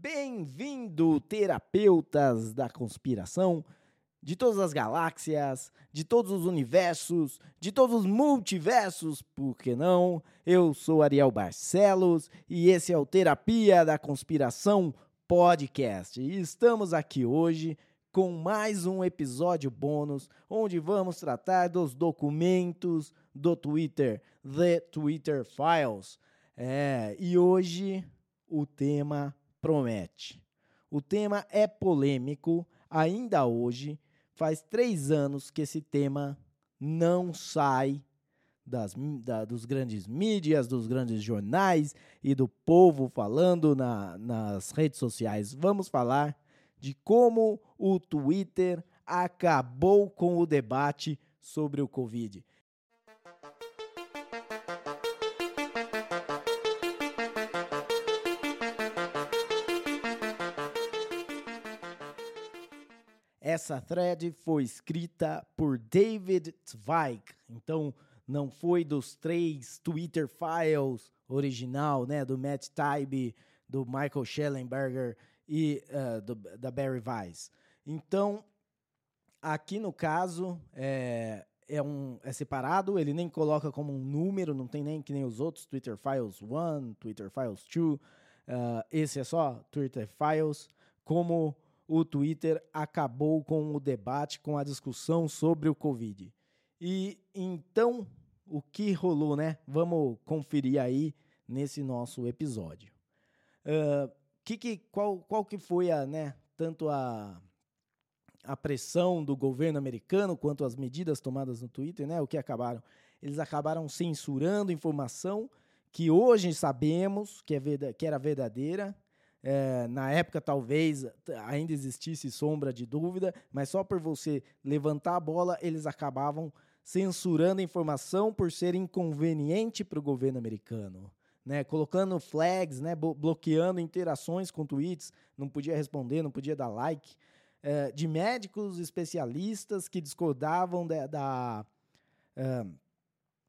Bem-vindo, terapeutas da conspiração, de todas as galáxias, de todos os universos, de todos os multiversos, por que não? Eu sou Ariel Barcelos e esse é o Terapia da Conspiração Podcast. E estamos aqui hoje com mais um episódio bônus, onde vamos tratar dos documentos do Twitter, The Twitter Files. É, e hoje o tema promete. O tema é polêmico ainda hoje. Faz três anos que esse tema não sai das, da, dos grandes mídias, dos grandes jornais e do povo falando na, nas redes sociais. Vamos falar de como o Twitter acabou com o debate sobre o Covid. Essa thread foi escrita por David Zweig. Então, não foi dos três Twitter files original, né? Do Matt Taibbi, do Michael Schellenberger e uh, do, da Barry Weiss. Então, aqui no caso, é, é, um, é separado, ele nem coloca como um número, não tem nem que nem os outros, Twitter Files 1, Twitter Files 2. Uh, esse é só Twitter Files. Como o Twitter acabou com o debate, com a discussão sobre o Covid. E então, o que rolou, né? Vamos conferir aí nesse nosso episódio. Uh, que, que, qual, qual que foi a, né, tanto a, a pressão do governo americano quanto as medidas tomadas no Twitter, né? O que acabaram? Eles acabaram censurando informação que hoje sabemos que, é, que era verdadeira, é, na época, talvez ainda existisse sombra de dúvida, mas só por você levantar a bola, eles acabavam censurando a informação por ser inconveniente para o governo americano. Né, colocando flags, né, bloqueando interações com tweets, não podia responder, não podia dar like, é, de médicos especialistas que discordavam da, da é,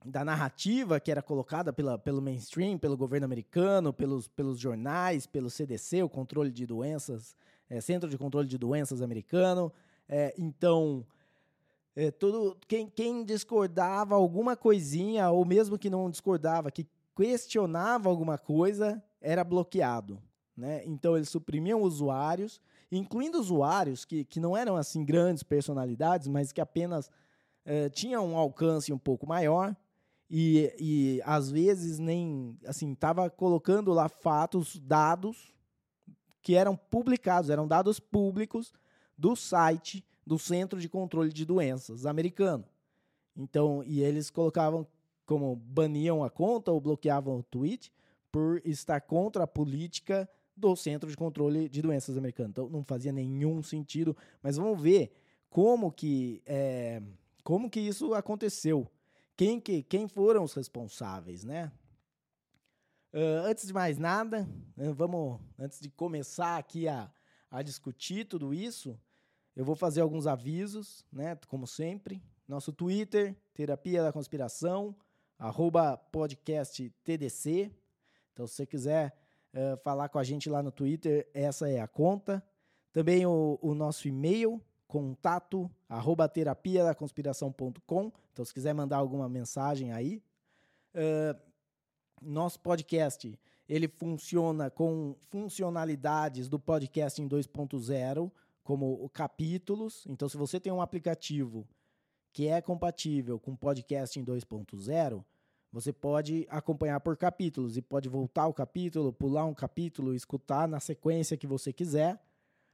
da narrativa que era colocada pela, pelo mainstream, pelo governo americano, pelos, pelos jornais, pelo CDC, o controle de doenças, é, Centro de Controle de Doenças americano. É, então, é, quem, quem discordava alguma coisinha, ou mesmo que não discordava, que questionava alguma coisa, era bloqueado. Né? Então, eles suprimiam usuários, incluindo usuários que, que não eram assim grandes personalidades, mas que apenas é, tinham um alcance um pouco maior, e, e às vezes nem assim estava colocando lá fatos, dados que eram publicados, eram dados públicos do site do Centro de Controle de Doenças americano. Então, e eles colocavam como baniam a conta ou bloqueavam o tweet por estar contra a política do Centro de Controle de Doenças americano. Então, não fazia nenhum sentido. Mas vamos ver como que é, como que isso aconteceu quem, que, quem foram os responsáveis, né? Uh, antes de mais nada, né, vamos, antes de começar aqui a, a discutir tudo isso, eu vou fazer alguns avisos, né? Como sempre. Nosso Twitter, Terapia da Conspiração, arroba podcast TDC. Então, se você quiser uh, falar com a gente lá no Twitter, essa é a conta. Também o, o nosso e-mail, contato arroba terapia da conspiração.com. Então, se quiser mandar alguma mensagem aí. Uh, nosso podcast ele funciona com funcionalidades do podcast em 2.0, como capítulos. Então, se você tem um aplicativo que é compatível com podcast em 2.0, você pode acompanhar por capítulos e pode voltar o capítulo, pular um capítulo, escutar na sequência que você quiser.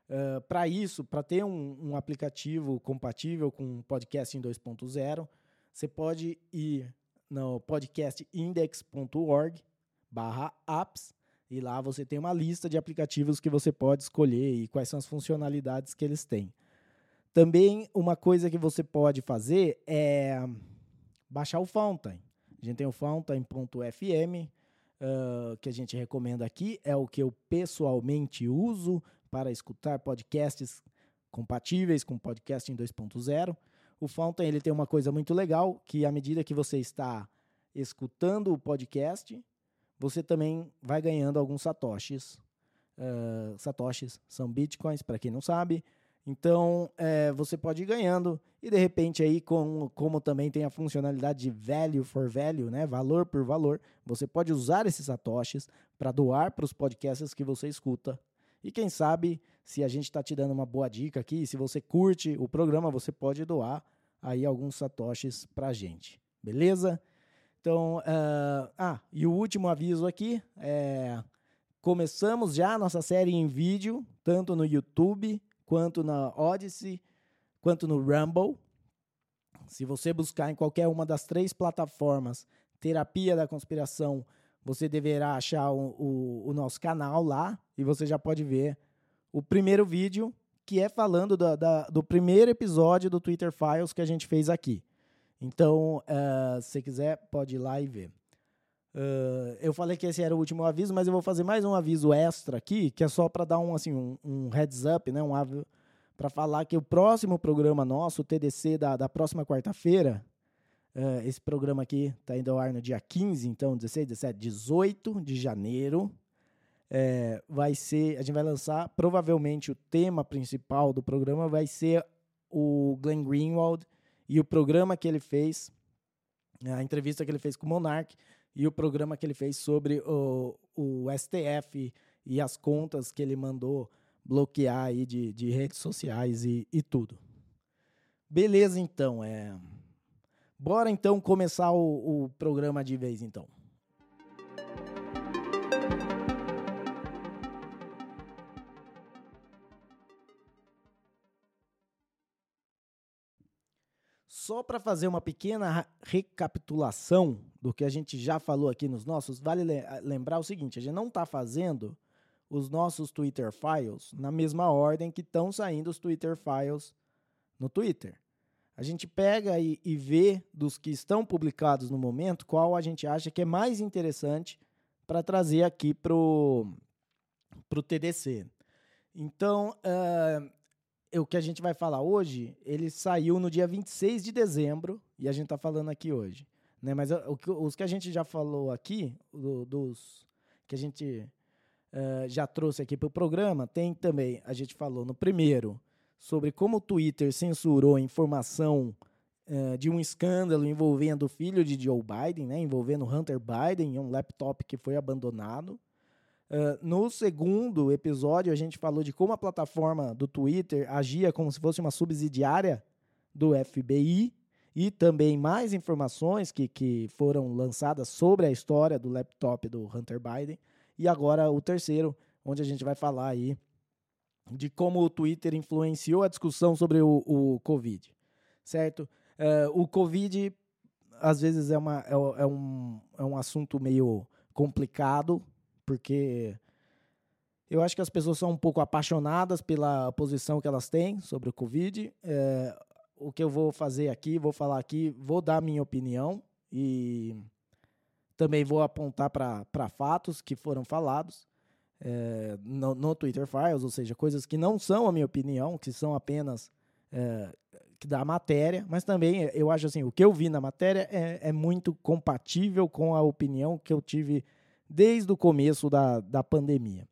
Uh, para isso, para ter um, um, aplicativo compatível com podcast em 2.0, você pode ir no podcastindex.org barra apps e lá você tem uma lista de aplicativos que você pode escolher e quais são as funcionalidades que eles têm. Também uma coisa que você pode fazer é baixar o Fountain. A gente tem o fountain.fm, uh, que a gente recomenda aqui, é o que eu pessoalmente uso para escutar podcasts compatíveis com podcast em 2.0. O Fountain ele tem uma coisa muito legal, que à medida que você está escutando o podcast, você também vai ganhando alguns satoshis uh, satoshis são bitcoins, para quem não sabe. Então, é, você pode ir ganhando e de repente aí, com, como também tem a funcionalidade de value for value, né, valor por valor, você pode usar esses satoshis para doar para os podcasts que você escuta. E quem sabe, se a gente está te dando uma boa dica aqui, se você curte o programa, você pode doar aí alguns satoshis para a gente, beleza? Então, uh, ah, e o último aviso aqui é começamos já a nossa série em vídeo, tanto no YouTube quanto na Odyssey, quanto no Rumble. Se você buscar em qualquer uma das três plataformas Terapia da Conspiração, você deverá achar o, o, o nosso canal lá e você já pode ver o primeiro vídeo, que é falando do, da, do primeiro episódio do Twitter Files que a gente fez aqui. Então, uh, se quiser, pode ir lá e ver. Uh, eu falei que esse era o último aviso, mas eu vou fazer mais um aviso extra aqui, que é só para dar um, assim, um, um, heads up, né? Um para falar que o próximo programa nosso, o TDC da, da próxima quarta-feira, uh, esse programa aqui está indo ao ar no dia 15, então 16, 17, 18 de janeiro. É, vai ser, a gente vai lançar, provavelmente o tema principal do programa vai ser o Glenn Greenwald e o programa que ele fez, a entrevista que ele fez com o Monark, e o programa que ele fez sobre o, o STF e as contas que ele mandou bloquear aí de, de redes sociais e, e tudo. Beleza, então. É... Bora então começar o, o programa de vez, então. Só para fazer uma pequena recapitulação do que a gente já falou aqui nos nossos, vale lembrar o seguinte: a gente não está fazendo os nossos Twitter Files na mesma ordem que estão saindo os Twitter Files no Twitter. A gente pega e, e, vê dos que estão publicados no momento qual a gente acha que é mais interessante para trazer aqui para o TDC. Então, uh, o que a gente vai falar hoje, ele saiu no dia 26 de dezembro e a gente está falando aqui hoje. Né? Mas o, os que a gente já falou aqui, do, dos que a gente uh, já trouxe aqui para o programa, tem também, a gente falou no primeiro, sobre como o Twitter censurou informação uh, de um escândalo envolvendo o filho de Joe Biden, né? envolvendo Hunter Biden, um laptop que foi abandonado. Uh, no segundo episódio, a gente falou de como a plataforma do Twitter agia como se fosse uma subsidiária do FBI e também mais informações que, que foram lançadas sobre a história do laptop do Hunter Biden. E agora o terceiro, onde a gente vai falar aí de como o Twitter influenciou a discussão sobre o, o Covid, certo? Uh, o Covid, às vezes, é, uma, é, é, um, é um assunto meio complicado, porque eu acho que as pessoas são um pouco apaixonadas pela posição que elas têm sobre o Covid. É, o que eu vou fazer aqui, vou falar aqui, vou dar minha opinião e também vou apontar para fatos que foram falados é, no, no, Twitter Files, ou seja, coisas que não são a minha opinião, que são apenas é, da matéria, mas também eu acho assim, o que eu vi na matéria é, é muito compatível com a opinião que eu tive desde o começo da, da pandemia.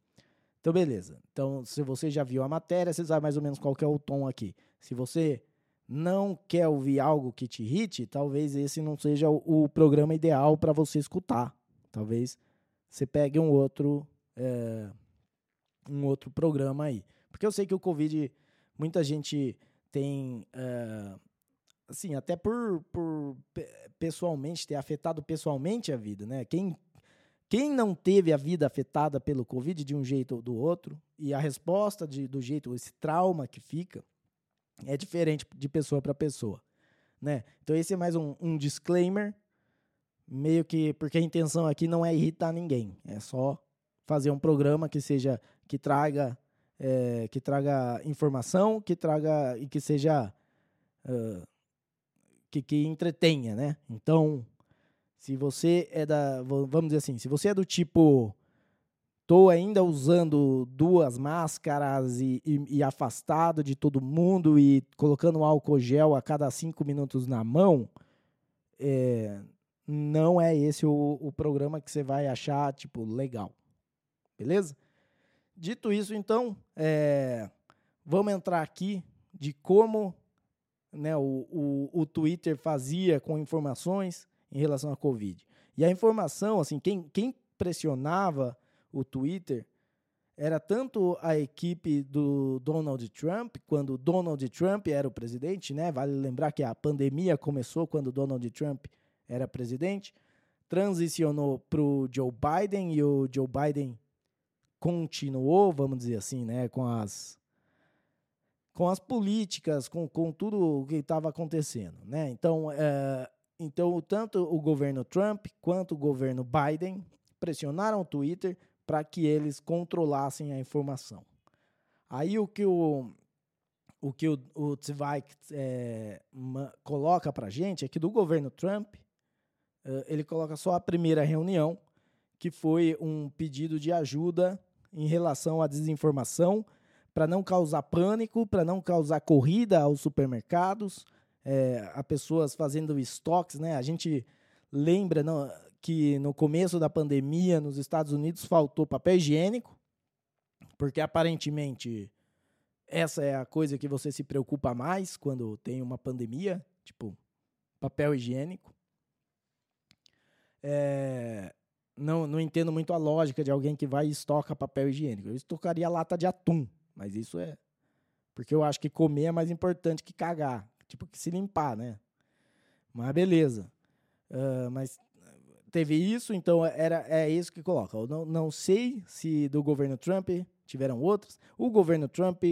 Então, beleza. Então, se você já viu a matéria, você sabe mais ou menos qual é o tom aqui. Se você não quer ouvir algo que te irrite, talvez esse não seja o, o programa ideal para você escutar. Talvez você pegue um outro, é, um outro programa aí. Porque eu sei que o Covid, muita gente tem, é, assim, até por, por pessoalmente, ter afetado pessoalmente a vida, né? Quem quem não teve a vida afetada pelo Covid de um jeito ou do outro, e a resposta de, do jeito, esse trauma que fica, é diferente de pessoa para pessoa. Né? Então, esse é mais um, um disclaimer, meio que porque a intenção aqui não é irritar ninguém, é só fazer um programa que seja que traga é, que traga informação, que traga e que seja uh, que, que entretenha, né? Então se você é da. Vamos dizer assim, se você é do tipo. Tô ainda usando duas máscaras e, e, e afastado de todo mundo e colocando álcool gel a cada cinco minutos na mão. É, não é esse o, o programa que você vai achar, tipo, legal. Beleza? Dito isso, então, é, vamos entrar aqui de como né, o, o, o Twitter fazia com informações em relação à Covid. E a informação, assim, quem, quem pressionava o Twitter era tanto a equipe do Donald Trump, quando Donald Trump era o presidente, né? Vale lembrar que a pandemia começou quando Donald Trump era presidente, transicionou para o Joe Biden e o Joe Biden continuou, vamos dizer assim, né, com as com as políticas, com, com tudo o que estava acontecendo, né? Então, é, então tanto o governo Trump quanto o governo Biden pressionaram o Twitter para que eles controlassem a informação. Aí o que o o que o, o Zweig é, coloca para gente é que do governo Trump uh, ele coloca só a primeira reunião que foi um pedido de ajuda em relação à desinformação para não causar pânico, para não causar corrida aos supermercados, é, a pessoas fazendo estoques, né? A gente lembra não, que no começo da pandemia nos Estados Unidos faltou papel higiênico, porque aparentemente essa é a coisa que você se preocupa mais quando tem uma pandemia, tipo papel higiênico. É, não, não entendo muito a lógica de alguém que vai e estoca papel higiênico. Eu estocaria lata de atum, mas isso é. Porque eu acho que comer é mais importante que cagar. Tipo, que se limpar, né? Mas beleza. Uh, mas teve isso, então era, é isso que coloca. Eu não, não sei se do governo Trump tiveram outros. O governo Trump,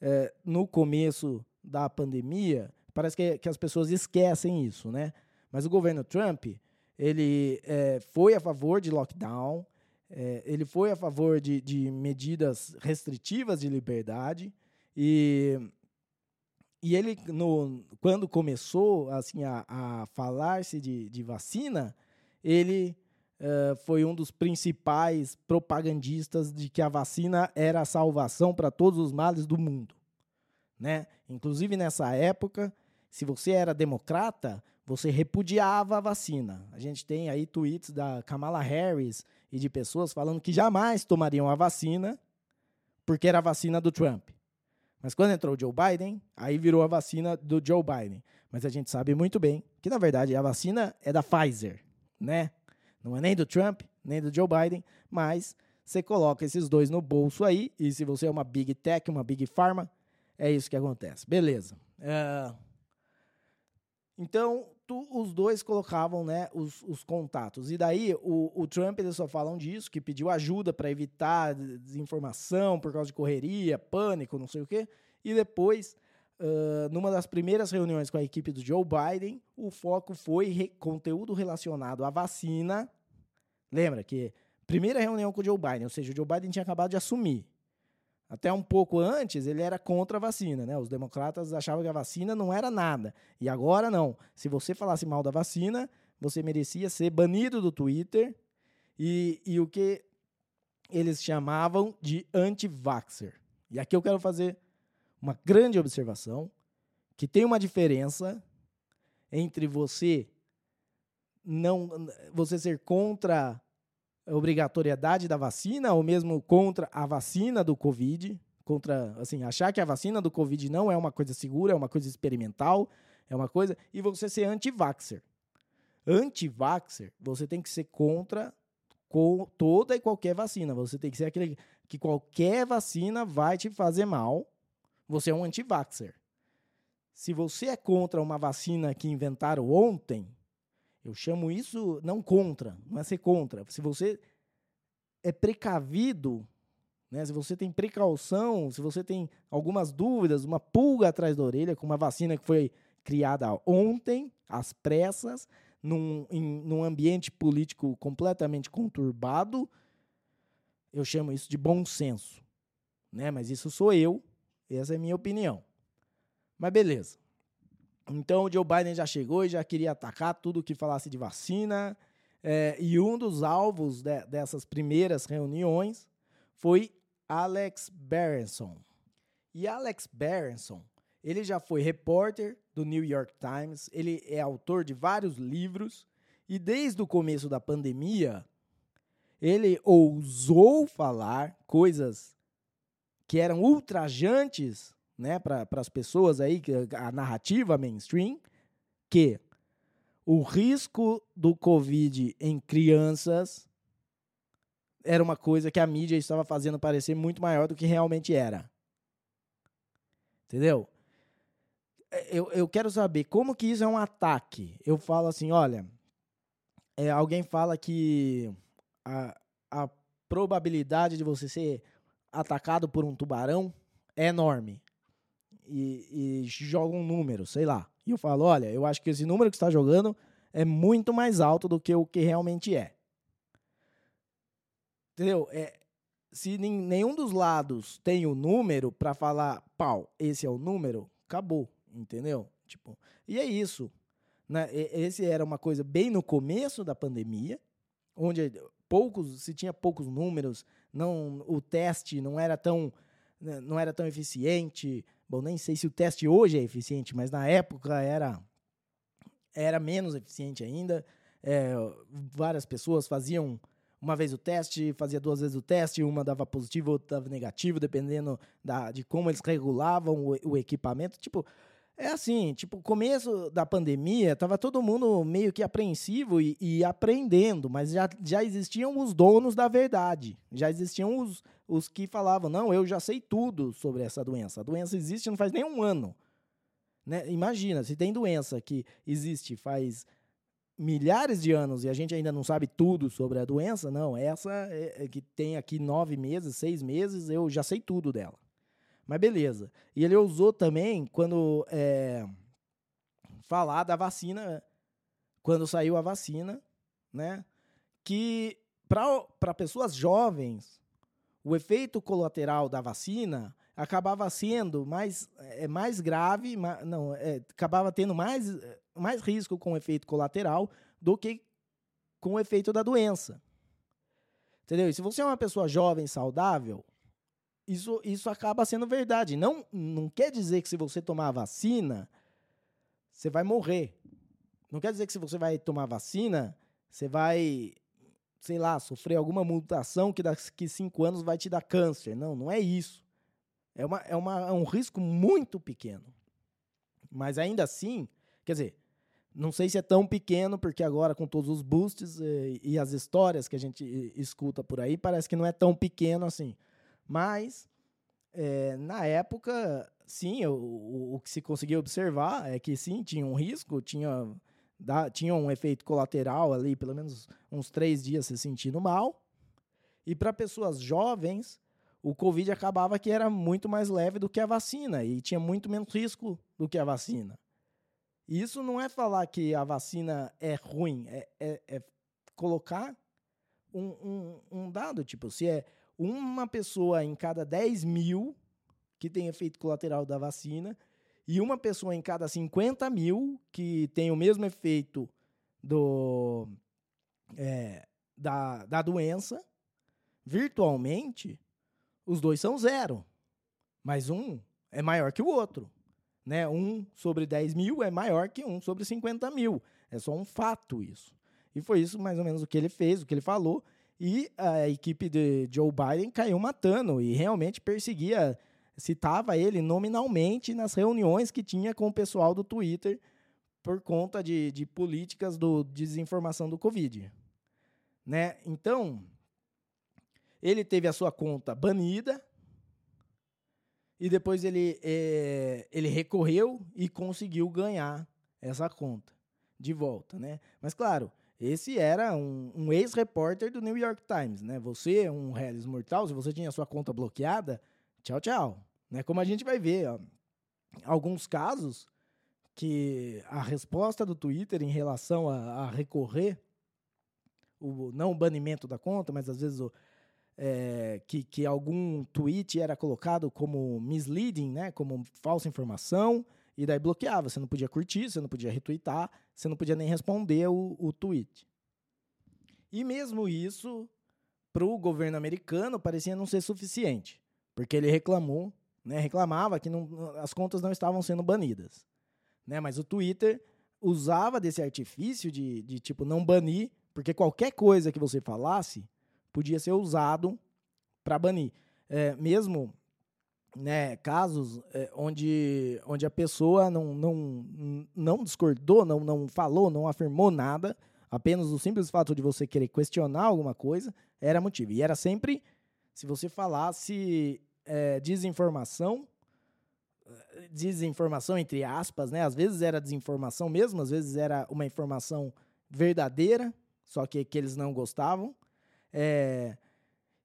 é, no começo da pandemia, parece que, que as pessoas esquecem isso, né? Mas o governo Trump, ele é, foi a favor de lockdown, é, ele foi a favor de, de medidas restritivas de liberdade e, e ele, no, quando começou assim, a, a falar-se de, de vacina, ele uh, foi um dos principais propagandistas de que a vacina era a salvação para todos os males do mundo. Né? Inclusive, nessa época, se você era democrata, você repudiava a vacina. A gente tem aí tweets da Kamala Harris e de pessoas falando que jamais tomariam a vacina porque era a vacina do Trump. Mas quando entrou o Joe Biden, aí virou a vacina do Joe Biden. Mas a gente sabe muito bem que, na verdade, a vacina é da Pfizer, né? Não é nem do Trump, nem do Joe Biden, mas você coloca esses dois no bolso aí, e se você é uma Big Tech, uma Big Pharma, é isso que acontece. Beleza. Uh, então, tu, os dois colocavam né, os, os contatos. E daí o, o, Trump eles só falam disso, que pediu ajuda para evitar desinformação por causa de correria, pânico, não sei o quê. E depois, uh, numa das primeiras reuniões com a equipe do Joe Biden, o foco foi re conteúdo relacionado à vacina. Lembra que primeira reunião com o Joe Biden, ou seja, o Joe Biden tinha acabado de assumir. Até um pouco antes, ele era contra a vacina, né? Os democratas achavam que a vacina não era nada. E agora não. Se você falasse mal da vacina, você merecia ser banido do Twitter. E, e o que eles chamavam de anti-vaxxer. E aqui eu quero fazer uma grande observação, que tem uma diferença entre você não você ser contra obrigatoriedade da vacina ou mesmo contra a vacina do Covid, contra, assim, achar que a vacina do Covid não é uma coisa segura, é uma coisa experimental, é uma coisa, e você ser anti-vaxxer. Anti-vaxxer, você tem que ser contra com toda e qualquer vacina. Você tem que ser aquele que qualquer vacina vai te fazer mal. Você é um anti-vaxxer. Se você é contra uma vacina que inventaram ontem, eu chamo isso não contra, não é ser contra. Se você é precavido, né, se você tem precaução, se você tem algumas dúvidas, uma pulga atrás da orelha com uma vacina que foi criada ontem, às pressas, num, em, num ambiente político completamente conturbado, eu chamo isso de bom senso. Né? Mas isso sou eu, essa é a minha opinião. Mas beleza. Então o Joe Biden já chegou e já queria atacar tudo que falasse de vacina. É, e um dos alvos de, dessas primeiras reuniões foi Alex Berenson. E Alex Berenson, ele já foi repórter do New York Times, ele é autor de vários livros e desde o começo da pandemia ele ousou falar coisas que eram ultrajantes né, para as pessoas aí, a narrativa mainstream, que o risco do Covid em crianças era uma coisa que a mídia estava fazendo parecer muito maior do que realmente era. Entendeu? É, eu, eu quero saber como que isso é um ataque. Eu falo assim, olha, é, alguém fala que a, a probabilidade de você ser atacado por um tubarão é enorme. E, e joga um número, sei lá. E eu falo, olha, eu acho que esse número que está jogando é muito mais alto do que o que realmente é. Entendeu? É, se nenhum dos lados tem o número para falar, pau, esse é o número, acabou, entendeu? Tipo, e é isso. Né? Esse era uma coisa bem no começo da pandemia, onde poucos, se tinha poucos números, não, o teste não era tão né, não era tão eficiente. Bom, nem sei se o teste hoje é eficiente, mas na época era era menos eficiente ainda. É, várias pessoas faziam uma vez o teste, fazia duas vezes o teste, uma dava positivo, outra dava negativo, dependendo da, de como eles regulavam o, o equipamento. Tipo, é assim, tipo, começo da pandemia, tava todo mundo meio que apreensivo e, e, aprendendo, mas já, já existiam os donos da verdade. Já existiam os, os que falavam, não, eu já sei tudo sobre essa doença. A doença existe não faz nem um ano. Né? Imagina, se tem doença que existe faz milhares de anos e a gente ainda não sabe tudo sobre a doença, não. Essa é, é que tem aqui nove meses, seis meses, eu já sei tudo dela. Mas beleza. E ele usou também quando é, falar da vacina, quando saiu a vacina, né? Que para pessoas jovens, o efeito colateral da vacina acabava sendo mais, é, mais grave, mais, não, é, acabava tendo mais, mais risco com o efeito colateral do que com o efeito da doença. Entendeu? E se você é uma pessoa jovem, saudável, isso, isso acaba sendo verdade. Não, não quer dizer que se você tomar a vacina, você vai morrer. Não quer dizer que se você vai tomar vacina, você vai, sei lá, sofrer alguma mutação que daqui cinco anos vai te dar câncer. Não, não é isso. É, uma, é, uma, é um risco muito pequeno. Mas ainda assim, quer dizer, não sei se é tão pequeno, porque agora com todos os boosts e, eh, e as histórias que a gente escuta por aí, parece que não é tão pequeno assim. Mas, é, na época, sim, o, o, que se conseguia observar é que sim, tinha um risco, tinha, tinha um efeito colateral ali, pelo menos uns três dias se sentindo mal. E para pessoas jovens, o Covid acabava que era muito mais leve do que a vacina e tinha muito menos risco do que a vacina. Isso não é falar que a vacina é ruim, é, é, é colocar um, um, um, dado, tipo, se é uma pessoa em cada 10 mil que tem efeito colateral da vacina e uma pessoa em cada 50 mil que tem o mesmo efeito do, é, da, da doença, virtualmente, os dois são zero. Mas um é maior que o outro. Né? Um sobre 10 mil é maior que um sobre 50 mil. É só um fato isso. E foi isso mais ou menos o que ele fez, o que ele falou. E a equipe de Joe Biden caiu matando e realmente perseguia, citava ele nominalmente nas reuniões que tinha com o pessoal do Twitter por conta de, de políticas do desinformação do Covid. Né? Então, ele teve a sua conta banida e depois ele, é, ele recorreu e conseguiu ganhar essa conta de volta. Né? Mas, claro, esse era um, um ex-repórter do New York Times, né? Você, um Hellis mortal, se você tinha sua conta bloqueada, tchau, tchau. Né? Como a gente vai ver, ó, alguns casos que a resposta do Twitter em relação a, a recorrer, o, não o banimento da conta, mas às vezes o, é, que, que algum tweet era colocado como misleading, né? como falsa informação, e daí bloqueava. Você não podia curtir, você não podia retweetar, você não podia nem responder o, o tweet. E mesmo isso, para o governo americano, parecia não ser suficiente, porque ele reclamou, né, reclamava que não, as contas não estavam sendo banidas. Né, mas o Twitter usava desse artifício de, de tipo não banir, porque qualquer coisa que você falasse podia ser usado para banir. É, mesmo né, casos é, onde, onde a pessoa não, não, não discordou, não, não falou, não afirmou nada, apenas o simples fato de você querer questionar alguma coisa era motivo. E era sempre se você falasse é, desinformação, desinformação entre aspas, né? Às vezes era desinformação mesmo, às vezes era uma informação verdadeira, só que, que eles não gostavam. É,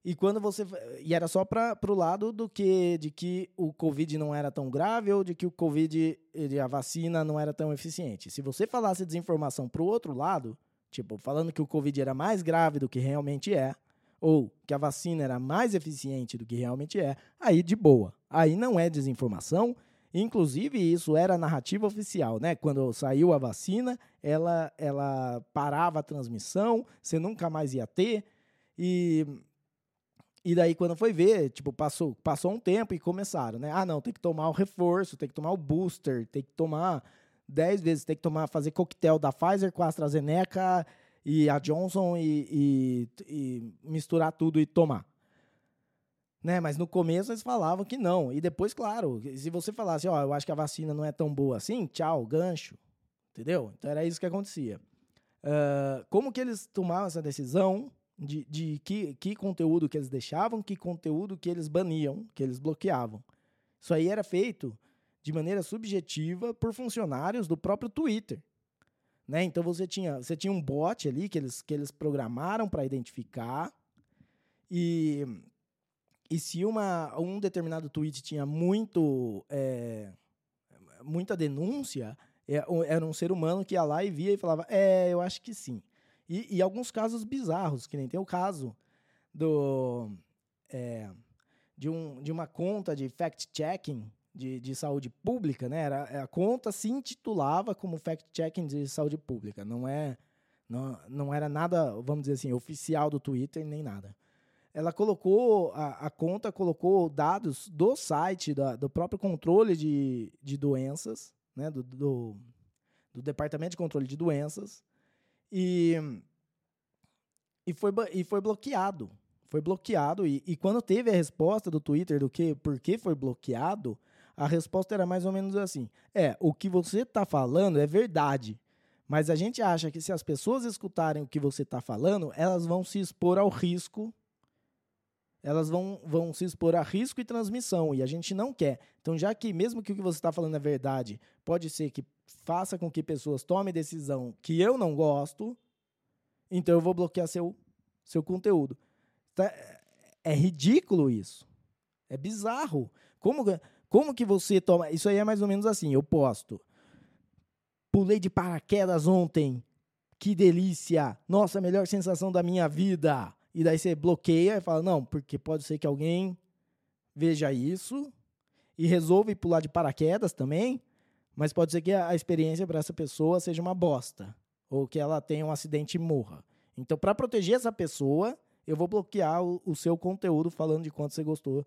e quando você. E era só para o lado do que de que o Covid não era tão grave ou de que o Covid, a vacina não era tão eficiente. Se você falasse desinformação para o outro lado, tipo, falando que o Covid era mais grave do que realmente é, ou que a vacina era mais eficiente do que realmente é, aí de boa. Aí não é desinformação. Inclusive, isso era a narrativa oficial, né? Quando saiu a vacina, ela, ela parava a transmissão, você nunca mais ia ter. E e daí, quando foi ver, tipo, passou, passou um tempo e começaram, né? Ah, não, tem que tomar o reforço, tem que tomar o booster, tem que tomar 10 vezes, tem que tomar, fazer coquetel da Pfizer com a AstraZeneca e a Johnson e, e, e misturar tudo e tomar. Né? Mas no começo eles falavam que não. E depois, claro, se você falasse, ó, oh, eu acho que a vacina não é tão boa assim, tchau, gancho. Entendeu? Então era isso que acontecia. Uh, como que eles tomavam essa decisão? De, de que, que conteúdo que eles deixavam, que conteúdo que eles baniam, que eles bloqueavam. Isso aí era feito de maneira subjetiva por funcionários do próprio Twitter. Né? Então você tinha, você tinha um bot ali que eles, que eles programaram para identificar. E, e se uma, um determinado tweet tinha muito, é, muita denúncia, é, era um ser humano que ia lá e via e falava: É, eu acho que sim. E, e alguns casos bizarros, que nem tem o caso do, é, de, um, de uma conta de fact-checking de, de saúde pública, né? Era, a conta se intitulava como fact-checking de saúde pública. Não, é, não, não era nada, vamos dizer assim, oficial do Twitter, nem nada. Ela colocou, a, a conta colocou dados do site, da, do próprio controle de, de doenças, né? do, do, do Departamento de Controle de Doenças, e, e, foi, e foi bloqueado. Foi bloqueado. E, e quando teve a resposta do Twitter do que por que foi bloqueado, a resposta era mais ou menos assim: é, o que você está falando é verdade. Mas a gente acha que se as pessoas escutarem o que você está falando, elas vão se expor ao risco. Elas vão, vão se expor a risco e transmissão, e a gente não quer. Então, já que, mesmo que o que você está falando é verdade, pode ser que faça com que pessoas tomem decisão que eu não gosto, então eu vou bloquear seu, seu conteúdo. Tá, é ridículo isso. É bizarro. Como, como que você toma. Isso aí é mais ou menos assim: eu posto. Pulei de paraquedas ontem. Que delícia! Nossa, melhor sensação da minha vida. E daí você bloqueia e fala: não, porque pode ser que alguém veja isso e resolve pular de paraquedas também. Mas pode ser que a experiência para essa pessoa seja uma bosta. Ou que ela tenha um acidente e morra. Então, para proteger essa pessoa, eu vou bloquear o, o, seu conteúdo falando de quanto você gostou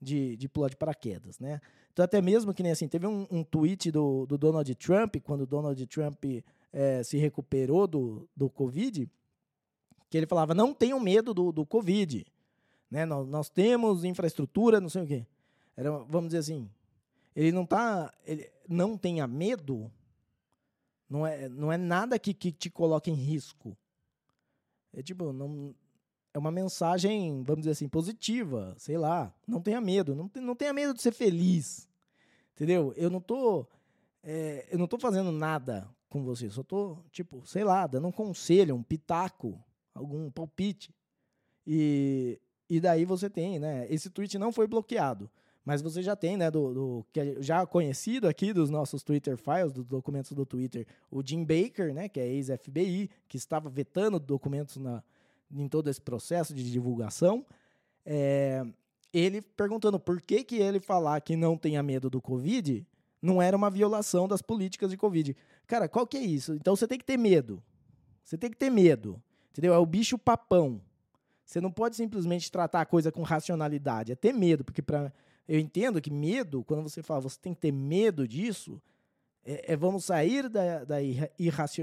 de, de pular de paraquedas, né? Então, até mesmo que nem assim, teve um, um tweet do, do Donald Trump, quando o Donald Trump é, se recuperou do, do Covid, que ele falava, não tenham medo do, do Covid, né? Nós, nós temos infraestrutura, não sei o quê. Era, vamos dizer assim, ele não tá. Ele não tenha medo. Não é, não é nada que, que te coloque em risco. É tipo, não, é uma mensagem, vamos dizer assim, positiva. Sei lá. Não tenha medo. Não, não tenha medo de ser feliz. Entendeu? Eu não tô. É, eu não tô fazendo nada com você. Só tô, tipo, sei lá, dando um conselho, um pitaco, algum palpite. E, e daí você tem, né? Esse tweet não foi bloqueado. Mas você já tem, né, do, do que é já conhecido aqui dos nossos Twitter files, dos documentos do Twitter, o Jim Baker, né, que é ex-FBI, que estava vetando documentos na, em todo esse processo de divulgação. É, ele perguntando por que, que ele falar que não tenha medo do Covid não era uma violação das políticas de Covid. Cara, qual que é isso? Então você tem que ter medo. Você tem que ter medo. Entendeu? É o bicho papão. Você não pode simplesmente tratar a coisa com racionalidade. É ter medo, porque para eu entendo que medo, quando você fala você tem que ter medo disso, é, é vamos sair da, da,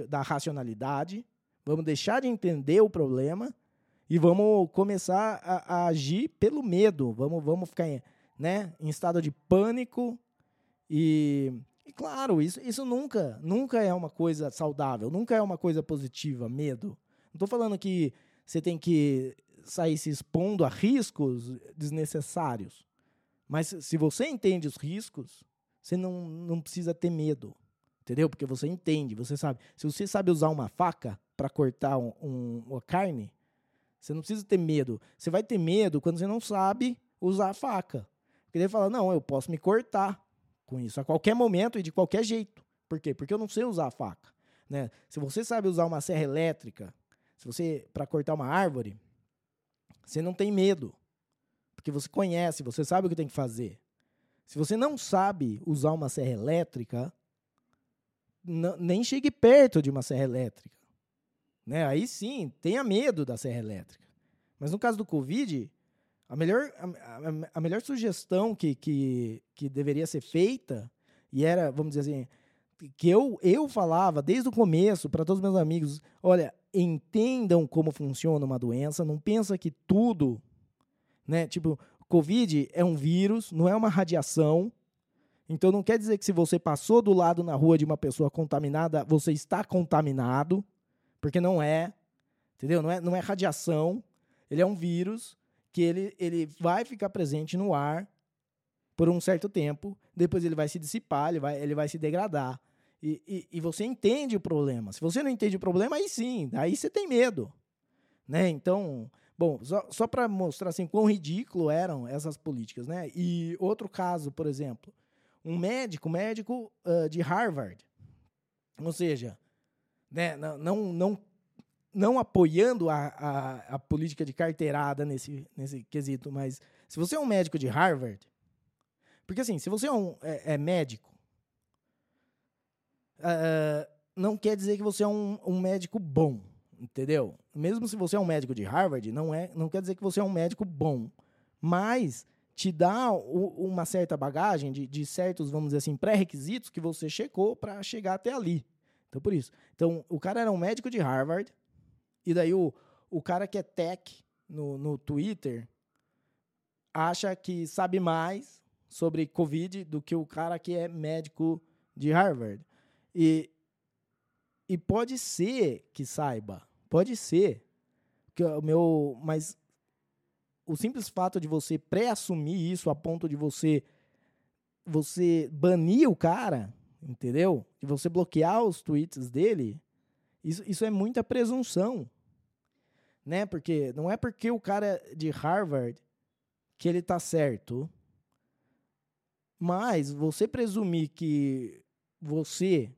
da racionalidade, vamos deixar de entender o problema e vamos começar a, a agir pelo medo. Vamos, vamos ficar né? Em estado de pânico e, e claro, isso, isso nunca, nunca é uma coisa saudável, nunca é uma coisa positiva, medo. Não estou falando que você tem que sair se expondo a riscos desnecessários. Mas se você entende os riscos, você não, não precisa ter medo. Entendeu? Porque você entende, você sabe. Se você sabe usar uma faca para cortar um, um, uma carne, você não precisa ter medo. Você vai ter medo quando você não sabe usar a faca. Porque ele fala: não, eu posso me cortar com isso a qualquer momento e de qualquer jeito. Por quê? Porque eu não sei usar a faca. Né? Se você sabe usar uma serra elétrica, se você para cortar uma árvore, você não tem medo. Porque você conhece, você sabe o que tem que fazer. Se você não sabe usar uma serra elétrica, nem chegue perto de uma serra elétrica. Né? Aí sim, tenha medo da serra elétrica. Mas no caso do Covid, a melhor, a, a, a melhor sugestão que, que, que deveria ser feita, e era, vamos dizer assim, que eu, eu falava desde o começo para todos os meus amigos, olha, entendam como funciona uma doença, não pensa que tudo, né, tipo, Covid é um vírus, não é uma radiação, então não quer dizer que se você passou do lado na rua de uma pessoa contaminada, você está contaminado, porque não é, entendeu? Não é, não é radiação, ele é um vírus que ele, ele vai ficar presente no ar por um certo tempo, depois ele vai se dissipar, ele vai, ele vai se degradar. E, e, e, você entende o problema. Se você não entende o problema, aí sim, aí você tem medo. Né? Então, bom, só, só para mostrar assim, quão ridículo eram essas políticas. Né? E outro caso, por exemplo, um médico, médico uh, de Harvard, ou seja, né, não, não, não, não apoiando a, a, a política de carteirada nesse, nesse quesito, mas se você é um médico de Harvard, porque assim, se você é, um, é, é médico, uh, não quer dizer que você é um, um, médico bom, entendeu? Mesmo se você é um médico de Harvard, não, é, não quer dizer que você é um médico bom. Mas te dá o, uma certa bagagem de, de, certos, vamos dizer assim, pré-requisitos que você checou para chegar até ali. Então, por isso. Então, o cara era um médico de Harvard, e daí o, o cara que é tech no, no Twitter acha que sabe mais sobre Covid do que o cara que é médico de Harvard. E, e pode ser que saiba, pode ser. Que o meu, mas o simples fato de você pré-assumir isso a ponto de você você banir o cara, entendeu? De você bloquear os tweets dele, isso, isso é muita presunção. Né? Porque não é porque o cara de Harvard que ele tá certo. Mas você presumir que você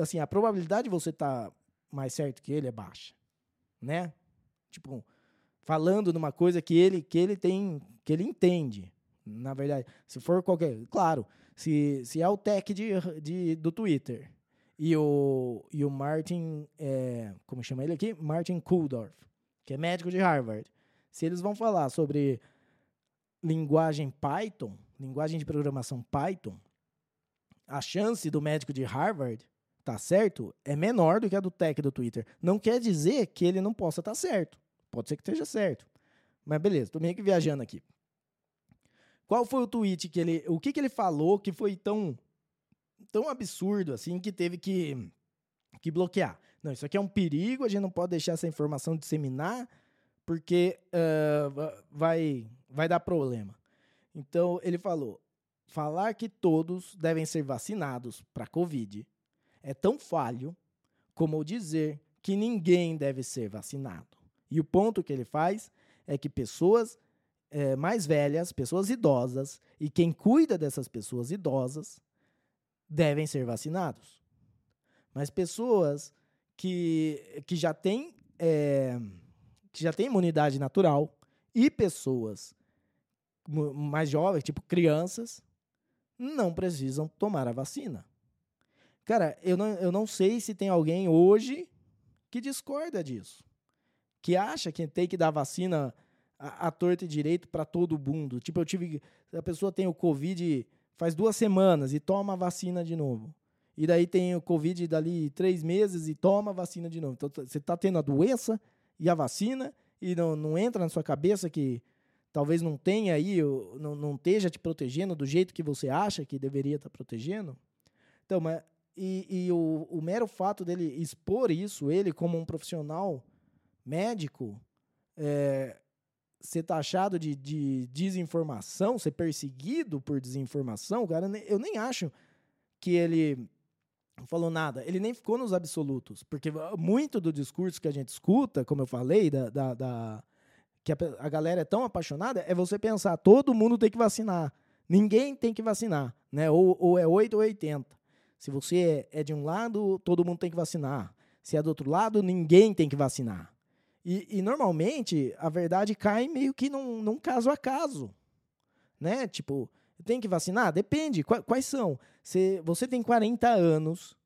assim, a probabilidade de você estar tá mais certo que ele é baixa, né? Tipo, falando numa coisa que ele que ele tem, que ele entende. Na verdade, se for qualquer, claro, se, se é o tech de, de, do Twitter e o, e o Martin, é, como chama ele aqui? Martin Kuldorf, que é médico de Harvard. Se eles vão falar sobre linguagem Python, linguagem de programação Python, a chance do médico de Harvard tá certo é menor do que a do tech do Twitter. Não quer dizer que ele não possa estar tá certo. Pode ser que esteja certo. Mas beleza, tô meio que viajando aqui. Qual foi o tweet que ele. O que, que ele falou que foi tão, tão absurdo assim que teve que, que bloquear? Não, isso aqui é um perigo, a gente não pode deixar essa informação disseminar, porque uh, vai, vai dar problema. Então ele falou: falar que todos devem ser vacinados para Covid é tão falho como dizer que ninguém deve ser vacinado. E o ponto que ele faz é que pessoas é, mais velhas, pessoas idosas, e quem cuida dessas pessoas idosas devem ser vacinados. Mas pessoas que, que já têm é, que já têm imunidade natural e pessoas mais jovens, tipo crianças, não precisam tomar a vacina. Cara, eu não, eu não sei se tem alguém hoje que discorda disso. Que acha que tem que dar vacina a, a torta e direito para todo mundo. Tipo, eu tive. A pessoa tem o Covid faz duas semanas e toma a vacina de novo. E daí tem o Covid dali três meses e toma a vacina de novo. Então você está tendo a doença e a vacina e não, não entra na sua cabeça que talvez não tenha aí, não, não esteja te protegendo do jeito que você acha que deveria estar tá protegendo. Então, mas, e, e o, o mero fato dele expor isso, ele como um profissional médico, é, ser taxado de, de desinformação, ser perseguido por desinformação, cara, eu nem acho que ele falou nada. Ele nem ficou nos absolutos, porque muito do discurso que a gente escuta, como eu falei, da, da, da que a, a, galera é tão apaixonada, é você pensar, todo mundo tem que vacinar. Ninguém tem que vacinar, né? Ou, ou é 8 ou 80. Se você é, é de um lado, todo mundo tem que vacinar. Se é do outro lado, ninguém tem que vacinar. E, e, normalmente a verdade cai meio que num, num, caso a caso. Né? Tipo, tem que vacinar? Depende. Qu quais são? Se você tem 40 anos,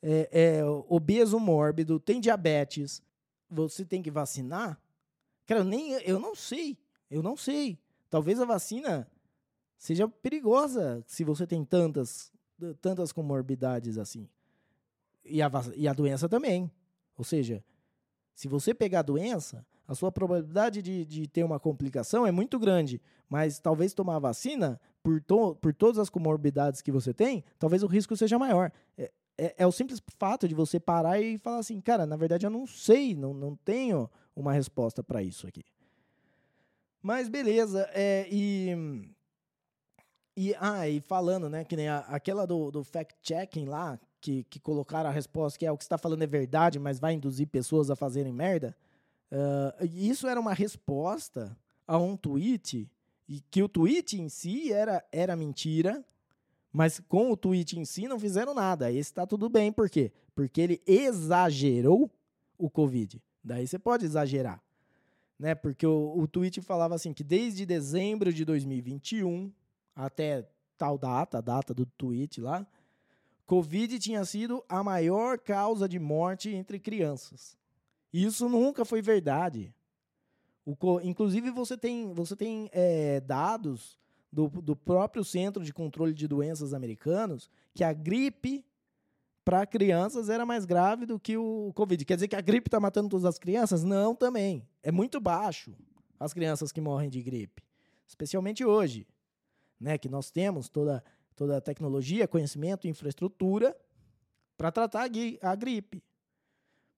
é, é, obeso mórbido, tem diabetes, você tem que vacinar? Cara, eu, nem, eu não sei. Eu não sei. Talvez a vacina seja perigosa se você tem tantas, tantas comorbidades assim. E a, e a doença também. Ou seja, se você pegar a doença, a sua probabilidade de, de ter uma complicação é muito grande. Mas talvez tomar a vacina, por, to, por todas as comorbidades que você tem, talvez o risco seja maior. É, é, é, o simples fato de você parar e falar assim, cara, na verdade eu não sei, não, não tenho uma resposta para isso aqui. Mas beleza, é, e, e, ah, e falando, né, que nem a, aquela do, do fact-checking lá, que, que colocaram a resposta que é o que está falando é verdade, mas vai induzir pessoas a fazerem merda. Uh, isso era uma resposta a um tweet e que o tweet em si era, era mentira, mas com o tweet em si não fizeram nada. Esse está tudo bem, por quê? Porque ele exagerou o Covid. Daí você pode exagerar. Né? Porque o, o tweet falava assim que desde dezembro de 2021 até tal data, a data do tweet lá, Covid tinha sido a maior causa de morte entre crianças. Isso nunca foi verdade. O, inclusive, você tem, você tem é, dados do, do próprio Centro de Controle de Doenças americanos que a gripe para crianças era mais grave do que o Covid. Quer dizer que a gripe está matando todas as crianças? Não, também. É muito baixo as crianças que morrem de gripe. Especialmente hoje, né, que nós temos toda toda a tecnologia, conhecimento, infraestrutura para tratar a gripe.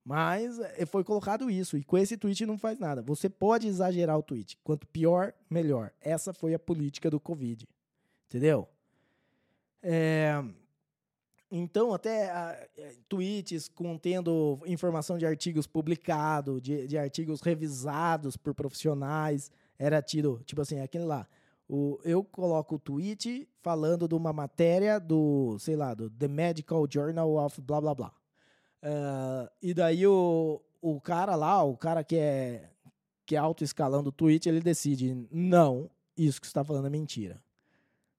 Mas eh, foi colocado isso, e com esse tweet não faz nada. Você pode exagerar o tweet. Quanto pior, melhor. Essa foi a política do Covid. Entendeu? É, então, até a, eh, tweets contendo informação de artigos publicados, de, de artigos revisados por profissionais, era tido, tipo assim, aquele lá. O, eu coloco o tweet falando de uma matéria do, sei lá, do The Medical Journal of blá blá blá. Uh, e daí o, o cara lá, o cara que é, que é alto escalão tweet, ele decide, não, isso que você está falando é mentira.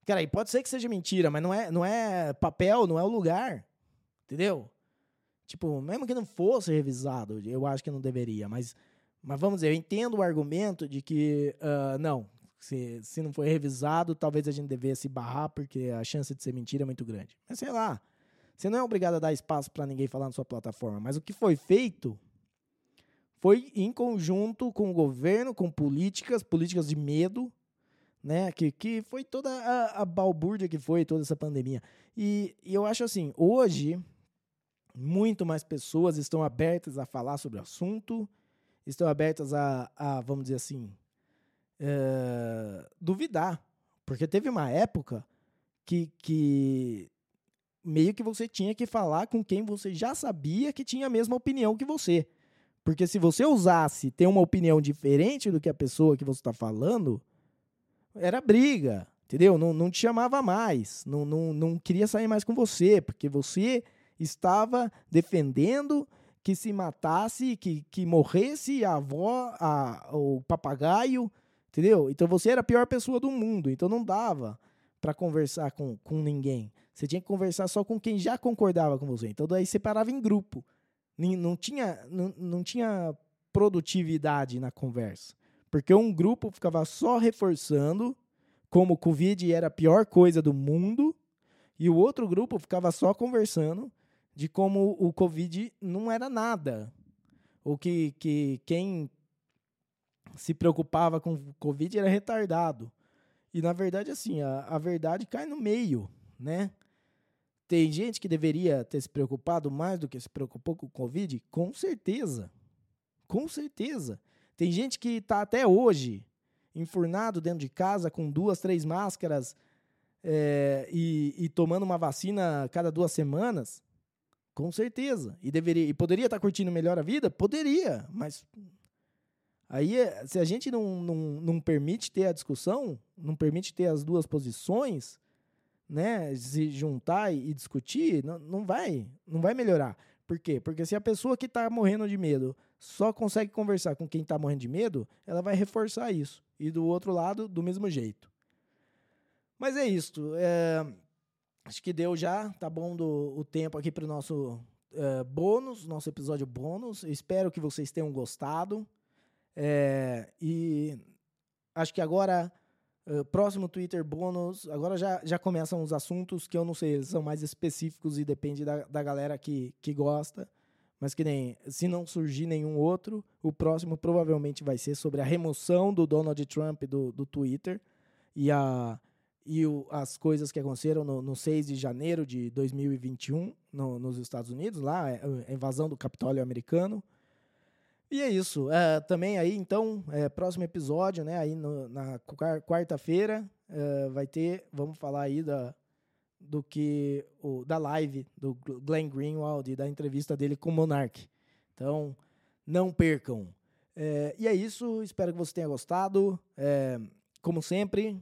Cara, pode ser que seja mentira, mas não é, não é papel, não é o lugar. Entendeu? Tipo, mesmo que não fosse revisado, eu acho que não deveria, mas, mas vamos dizer, eu entendo o argumento de que, uh, não, se, se não foi revisado, talvez a gente devesse barrar, porque a chance de ser mentira é muito grande. Mas sei lá. Você não é obrigado a dar espaço para ninguém falar na sua plataforma. Mas o que foi feito foi em conjunto com o governo, com políticas, políticas de medo, né? Que, que foi toda a, a balbúrdia que foi toda essa pandemia. E, e eu acho assim, hoje, muito mais pessoas estão abertas a falar sobre o assunto, estão abertas a, a vamos dizer assim, é, duvidar. Porque teve uma época que, que meio que você tinha que falar com quem você já sabia que tinha a mesma opinião que você. Porque se você usasse ter uma opinião diferente do que a pessoa que você está falando, era briga, entendeu? Não, não te chamava mais, não, não, não queria sair mais com você, porque você estava defendendo que se matasse, que, que morresse a avó, a, o papagaio, Entendeu? Então você era a pior pessoa do mundo. Então não dava para conversar com, com ninguém. Você tinha que conversar só com quem já concordava com você. Então daí você parava em grupo. Não tinha, não, não tinha produtividade na conversa. Porque um grupo ficava só reforçando como o Covid era a pior coisa do mundo, e o outro grupo ficava só conversando de como o Covid não era nada. Ou que, que quem se preocupava com Covid era retardado. E na verdade, assim, a, a verdade cai no meio, né? Tem gente que deveria ter se preocupado mais do que se preocupou com o Covid? Com certeza. Com certeza. Tem gente que está até hoje enfurnado dentro de casa com duas, três máscaras é, e, e, tomando uma vacina cada duas semanas. Com certeza. E, deveria, e poderia estar tá curtindo melhor a vida? Poderia, mas Aí, eh, se a gente não, não, não permite ter a discussão, não permite ter as duas posições, né, se juntar e discutir, não, não vai, não vai melhorar. Por quê? Porque se a pessoa que está morrendo de medo só consegue conversar com quem está morrendo de medo, ela vai reforçar isso. E do outro lado, do mesmo jeito. Mas é isso. É, acho que deu já, tá bom do, o tempo aqui para o nosso é, bônus, nosso episódio bônus. espero que vocês tenham gostado. É, e acho que agora, próximo Twitter bônus, agora já, já começam os assuntos que eu não sei, eles são mais específicos e depende da, da galera que, que gosta. Mas que nem, se não surgir nenhum outro, o próximo provavelmente vai ser sobre a remoção do Donald Trump do, do Twitter e, a, e o, as coisas que aconteceram no, no 6 de janeiro de 2021 no, nos Estados Unidos, lá, a invasão do Capitólio americano. E é isso. É, também aí, então, é, próximo episódio, né? Aí no, na quarta-feira é, vai ter, vamos falar aí da, do que o, da live do Glenn Greenwald e da entrevista dele com o Monark. Então, não percam. É, e é isso. Espero que você tenha gostado. É, como sempre,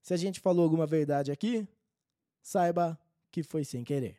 se a gente falou alguma verdade aqui, saiba que foi sem querer.